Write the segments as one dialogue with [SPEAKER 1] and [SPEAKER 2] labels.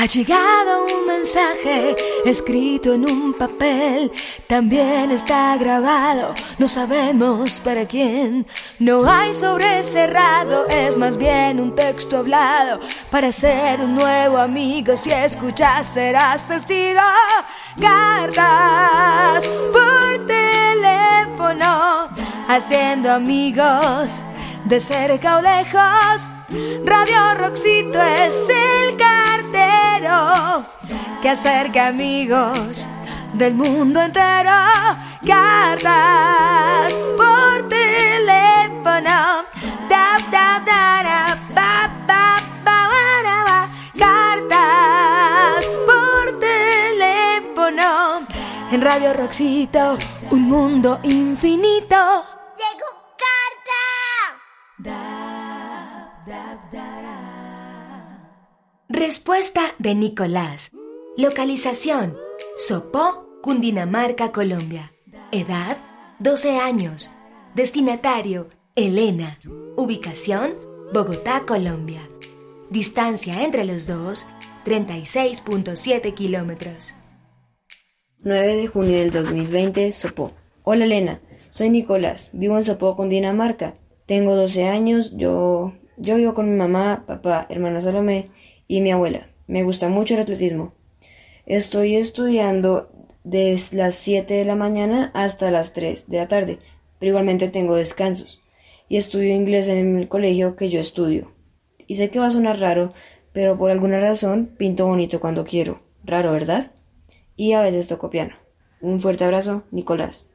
[SPEAKER 1] Ha llegado un mensaje escrito en un papel, también está grabado, no sabemos para quién. No hay sobre cerrado, es más bien un texto hablado para ser un nuevo amigo. Si escuchas serás testigo. Cartas por teléfono, haciendo amigos de cerca o lejos. Radio Roxito es el que acerca amigos del mundo entero. Cartas por teléfono. Cartas por teléfono. En Radio Roxito, un mundo infinito.
[SPEAKER 2] ¡Llegó carta!
[SPEAKER 1] Respuesta de Nicolás. Localización. Sopó, Cundinamarca, Colombia. Edad, 12 años. Destinatario, Elena. Ubicación, Bogotá, Colombia. Distancia entre los dos, 36.7 kilómetros.
[SPEAKER 3] 9 de junio del 2020, Sopó. Hola Elena, soy Nicolás, vivo en Sopó, Cundinamarca. Tengo 12 años, yo, yo vivo con mi mamá, papá, hermana Salomé y mi abuela. Me gusta mucho el atletismo. Estoy estudiando desde las 7 de la mañana hasta las 3 de la tarde, pero igualmente tengo descansos. Y estudio inglés en el colegio que yo estudio. Y sé que va a sonar raro, pero por alguna razón pinto bonito cuando quiero. Raro, ¿verdad? Y a veces toco piano. Un fuerte abrazo, Nicolás.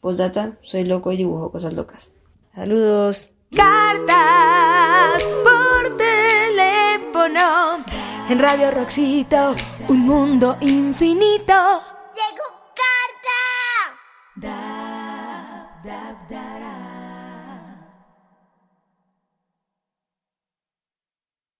[SPEAKER 3] Postdata, soy loco y dibujo cosas locas. Saludos.
[SPEAKER 1] Cartas. En Radio Roxito, un mundo infinito.
[SPEAKER 2] ¡Llegó carta!
[SPEAKER 1] Da, da, da, da.